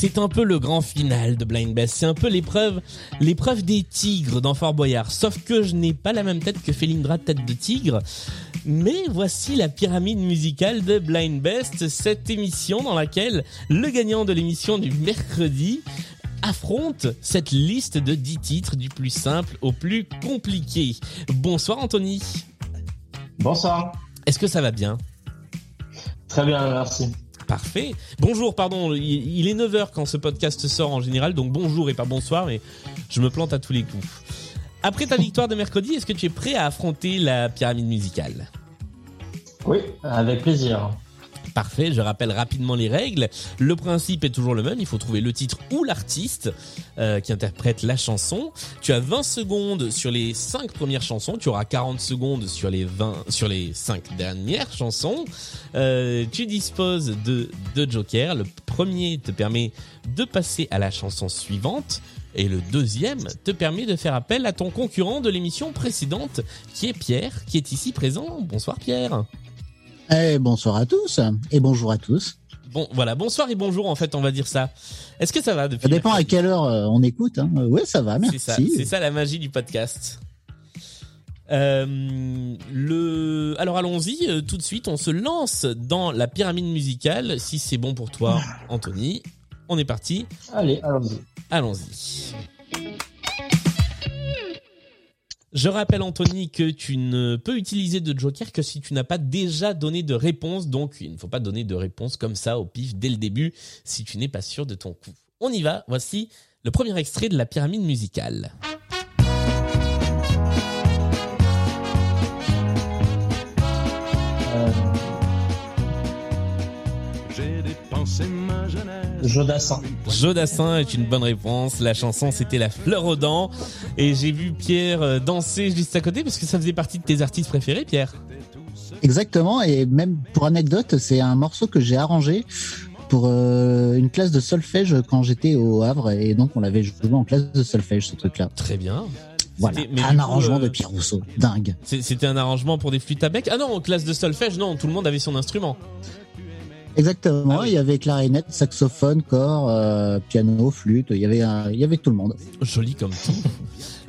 c'est un peu le grand final de Blind Best. C'est un peu l'épreuve, l'épreuve des tigres dans Fort Boyard. Sauf que je n'ai pas la même tête que Felindra tête de tigre. Mais voici la pyramide musicale de Blind Best, cette émission dans laquelle le gagnant de l'émission du mercredi affronte cette liste de 10 titres du plus simple au plus compliqué. Bonsoir Anthony. Bonsoir. Est-ce que ça va bien? Très bien, merci. Parfait. Bonjour, pardon, il est 9h quand ce podcast sort en général, donc bonjour et pas bonsoir, mais je me plante à tous les coups. Après ta victoire de mercredi, est-ce que tu es prêt à affronter la pyramide musicale? Oui, avec plaisir. Parfait, je rappelle rapidement les règles. Le principe est toujours le même, il faut trouver le titre ou l'artiste euh, qui interprète la chanson. Tu as 20 secondes sur les 5 premières chansons, tu auras 40 secondes sur les 20 sur les 5 dernières chansons. Euh, tu disposes de deux jokers. Le premier te permet de passer à la chanson suivante. Et le deuxième te permet de faire appel à ton concurrent de l'émission précédente, qui est Pierre, qui est ici présent. Bonsoir Pierre. Eh, bonsoir à tous et bonjour à tous. Bon, voilà, bonsoir et bonjour en fait, on va dire ça. Est-ce que ça va depuis Ça dépend à quelle heure euh, on écoute. Hein. Ouais, ça va, merci. C'est ça, c'est ça la magie du podcast. Euh, le, alors allons-y euh, tout de suite. On se lance dans la pyramide musicale. Si c'est bon pour toi, Anthony, on est parti. Allez, allons-y. Allons-y. Je rappelle Anthony que tu ne peux utiliser de joker que si tu n'as pas déjà donné de réponse, donc il ne faut pas donner de réponse comme ça au pif dès le début si tu n'es pas sûr de ton coup. On y va, voici le premier extrait de la pyramide musicale. Jodassin. Jodassin est une bonne réponse. La chanson c'était La fleur aux dents. Et j'ai vu Pierre euh, danser juste à côté parce que ça faisait partie de tes artistes préférés, Pierre. Exactement. Et même pour anecdote, c'est un morceau que j'ai arrangé pour euh, une classe de solfège quand j'étais au Havre. Et donc on l'avait joué en classe de solfège, ce truc-là. Très bien. Voilà, Mais un coup, arrangement euh, de Pierre Rousseau. Dingue. C'est- C'était un arrangement pour des flûtes à bec Ah non, en classe de solfège, non, tout le monde avait son instrument. Exactement. Ah oui. Il y avait clarinette, saxophone, corps, euh, piano, flûte. Il y avait, un- il y avait tout le monde. Joli comme tout.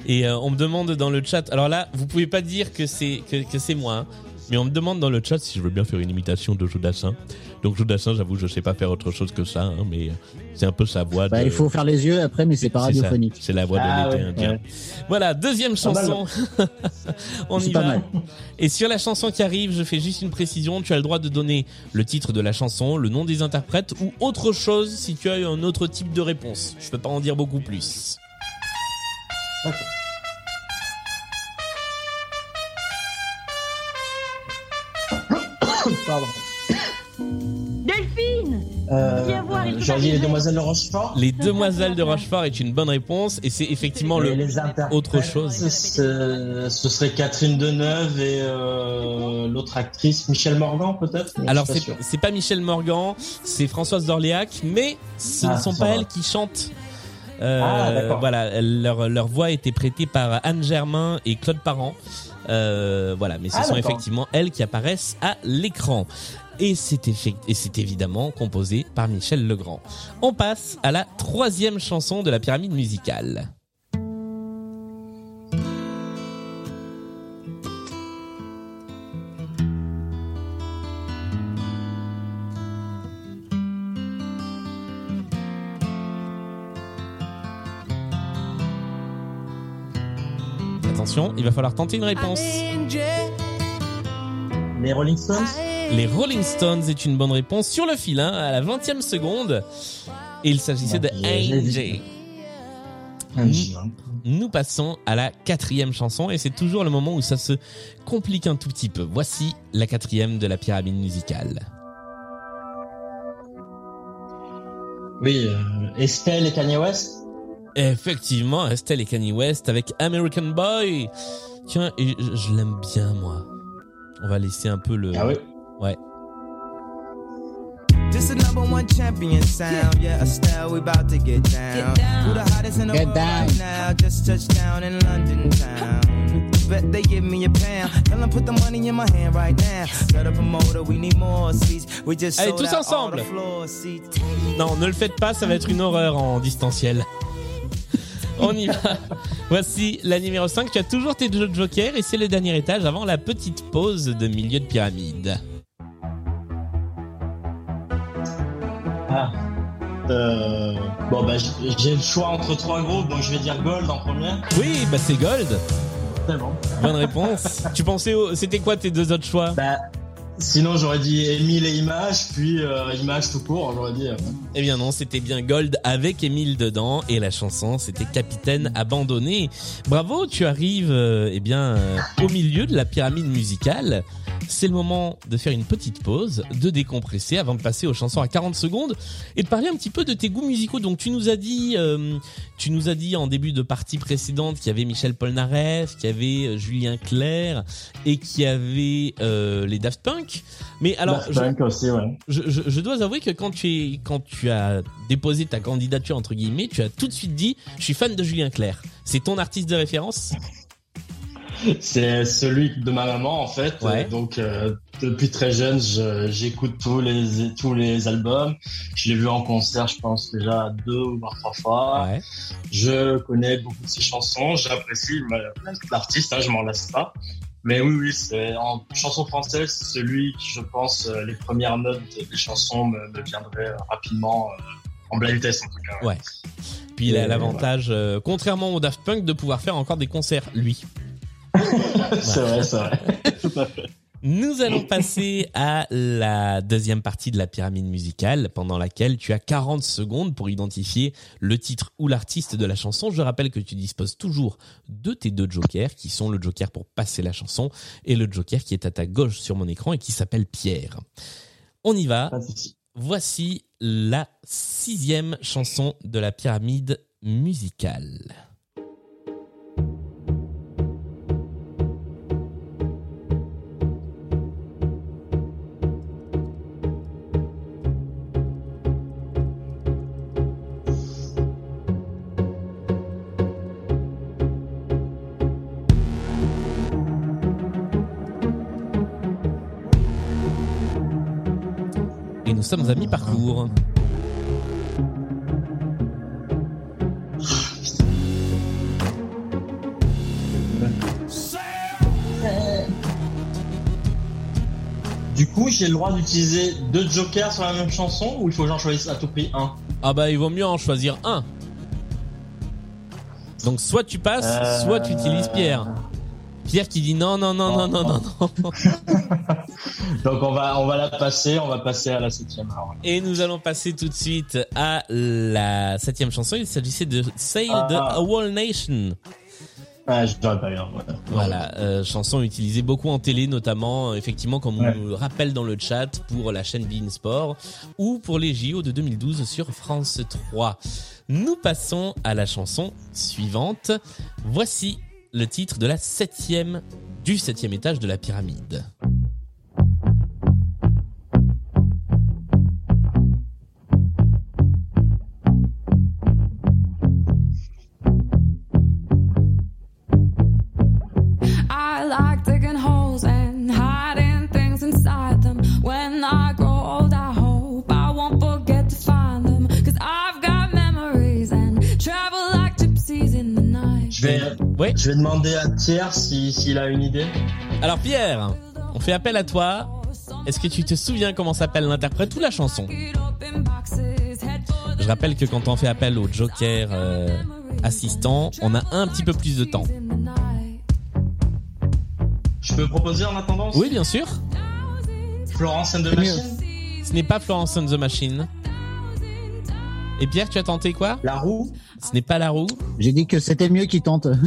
Et euh, on me demande dans le chat. Alors là, vous pouvez pas dire que c'est que, que c'est moi, hein, mais on me demande dans le chat si je veux bien faire une imitation de Jodassin. Donc Jodassin, j'avoue, je sais pas faire autre chose que ça, hein, mais c'est un peu sa voix. Bah, de- il faut faire les yeux après, mais c'est pas radiophonique. C'est la voix Ah de l'été ouais, indien. ouais. Voilà, deuxième Pas mal. chanson. on C'est y pas va. mal. Et sur la chanson qui arrive, je fais juste une précision. Tu as le droit de donner le titre de la chanson, le nom des interprètes ou autre chose si tu as eu un autre type de réponse. Je peux pas en dire beaucoup plus. Pardon. Delphine Euh, Viens voir, il faut J'aurais dit les demoiselles de Rochefort. Les Demoiselles de Rochefort est une bonne réponse et c'est effectivement Et le les autre chose. Ce, ce serait Catherine Deneuve et euh, l'autre actrice, Michel Morgan peut-être? Alors c'est pas sûr. c'est pas Michel Morgan, c'est Françoise d'Orléac, mais ce Ah, ne sont ça pas va. elles qui chantent. Euh, Ah, voilà, leur leur voix a été prêtée par Anne Germain et Claude Parent. Euh, voilà, mais ce Ah, sont effectivement elles qui apparaissent à l'écran. Et c'est et c'est évidemment composé par Michel Legrand. On passe à la troisième chanson de la pyramide musicale. Attention, il va falloir tenter une réponse. Les Rolling Stones Les Rolling Stones est une bonne réponse sur le fil, hein, à la 20e seconde. Et il s'agissait de j'ai- j'ai AJ. Nous passons à la quatrième chanson et c'est toujours le moment où ça se complique un tout petit peu. Voici la quatrième de la pyramide musicale. Oui, euh, Estelle et Kanye West. Effectivement, Estelle et Kanye West avec American Boy. Tiens, et je, je l'aime bien moi. On va laisser un peu le. Ah oui. Ouais. This the number one champion sound. Yeah, Estelle, we about to get down. Who the hottest in the Get world down. right now? Just touched down in London town. Bet they give me a pound. Tell 'em put the money in my hand right now. Set up a motor, we need more seats. We just Allez, sold tous out all ensemble. the floor seats. Non, ne le faites pas, ça va être une horreur en distanciel. On y va. Voici la numéro 5. Tu as toujours tes deux jokers et c'est le dernier étage avant la petite pause de milieu de pyramide. Ah. Euh, bon, bah, j'ai le choix entre trois groupes, donc je vais dire Gold en premier. Oui, bah c'est Gold. C'est bon. Bonne réponse. tu pensais au... C'était quoi tes deux autres choix? Bah, sinon, j'aurais dit Emile et Image, puis euh, Image tout court, j'aurais dit. euh, Eh bien non, c'était bien Gold avec Émile dedans et la chanson c'était Capitaine abandonné. Bravo, tu arrives euh, eh bien euh, au milieu de la pyramide musicale. C'est le moment de faire une petite pause, de décompresser avant de passer aux chansons à 40 secondes et de parler un petit peu de tes goûts musicaux. Donc tu nous as dit euh, tu nous as dit en début de partie précédente qu'il y avait Michel Polnareff, qu'il y avait euh, Julien Clerc et qu'il y avait euh, les Daft Punk. Mais alors Daft je- Punk aussi, ouais. je, je, je dois avouer que quand tu es quand tu as déposé ta candidature entre guillemets, tu as tout de suite dit je suis fan de Julien Clerc. C'est ton artiste de référence? C'est celui de ma maman en fait. Ouais. Donc euh, depuis très jeune, je- j'écoute tous les tous les albums. Je l'ai vu en concert, je pense déjà deux ou trois fois. Ouais. Je connais beaucoup de ses chansons. J'apprécie ma- l'artiste, hein, je m'en lasse pas. Mais oui, oui, c'est en chanson française, c'est celui qui, je pense, euh, les premières notes des chansons me, me viendraient euh, rapidement euh, en blind test en tout cas. Ouais. Puis il a l'avantage, euh, contrairement au Daft Punk, de pouvoir faire encore des concerts lui. c'est vrai, c'est vrai. Tout à fait. Nous allons passer à la deuxième partie de la pyramide musicale, pendant laquelle tu as 40 secondes pour identifier le titre ou l'artiste de la chanson. Je rappelle que tu disposes toujours de tes deux jokers, qui sont le joker pour passer la chanson et le joker qui est à ta gauche sur mon écran et qui s'appelle Pierre. On y va. Voici la sixième chanson de la pyramide musicale. Et nous sommes à mi-parcours. Du coup, j'ai le droit d'utiliser deux jokers sur la même chanson ou il faut que j'en choisisse à tout prix un? Ah bah il vaut mieux en choisir un. Donc soit tu passes, Euh, soit tu utilises Pierre. Pierre qui dit non non non non non non non. Donc on va on va la passer, on va passer à la septième. alors. Et nous allons passer tout de suite à la septième chanson. Il s'agissait de Sail Ah, de. A Wall Nation. Ah, je pas eu. hein, ouais. Voilà, euh, chanson utilisée beaucoup en télé, notamment euh, effectivement comme on Ouais. nous le rappelle dans le chat pour la chaîne Bein Sport ou pour les JO de 2012 sur France 3. Nous passons à la chanson suivante. Voici le titre de la septième du septième étage de la pyramide. Je vais Ouais. je vais demander à si s'il a une idée. Alors Pierre, on fait appel à toi. Est-ce que tu te souviens comment s'appelle l'interprète ou la chanson? Je rappelle que quand on fait appel au Joker euh, assistant, on a un petit peu plus de temps. Je peux proposer en attendant? Oui, bien sûr. Florence and the. Machine Ce n'est pas Florence and the Machine. Et Pierre, tu as tenté quoi? La roue Ce n'est pas la roue. J'ai dit que c'était mieux qu'il tente.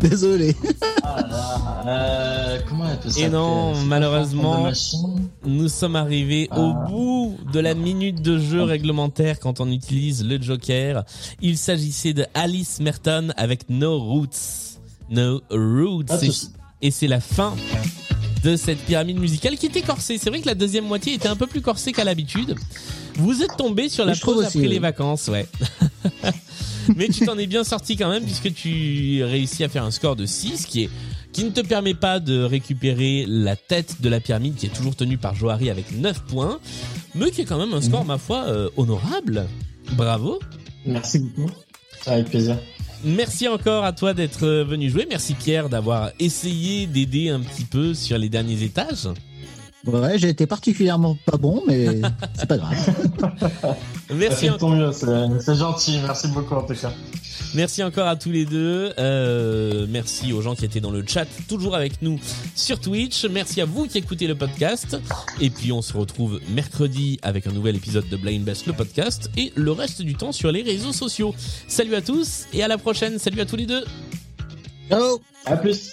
Désolé. euh, Comment elle peut s'appeler non, malheureusement- Nous sommes arrivés au Ah. bout de la minute de jeu réglementaire quand on utilise le Joker. Il s'agissait de Alice Merton avec No Roots. No Roots. Et-. Et c'est la fin de cette pyramide musicale qui était corsée. C'est vrai que la deuxième moitié était un peu plus corsée qu'à l'habitude. Vous êtes tombé sur la je pause aussi, après oui. les vacances, ouais. Mais tu t'en es bien sorti quand même puisque tu réussis à faire un score de 6 qui est qui ne te permet pas de récupérer la tête de la pyramide qui est toujours tenue par Johari avec 9 points, mais qui est quand même un score, ma foi, euh, honorable. Bravo. Merci beaucoup. Avec plaisir. Merci encore à toi d'être venu jouer. Merci Pierre d'avoir essayé d'aider un petit peu sur les derniers étages. Ouais, j'ai été particulièrement pas bon, mais c'est pas grave. Merci, Ça en- fait tant mieux, c'est c'est gentil. Merci beaucoup en tout cas. merci encore à tous les deux. Euh, merci aux gens qui étaient dans le chat, toujours avec nous sur Twitch. Merci à vous qui écoutez le podcast. Et puis on se retrouve mercredi avec un nouvel épisode de Blind Best, le podcast, et le reste du temps sur les réseaux sociaux. Salut à tous et à la prochaine. Salut à tous les deux. Ciao À plus.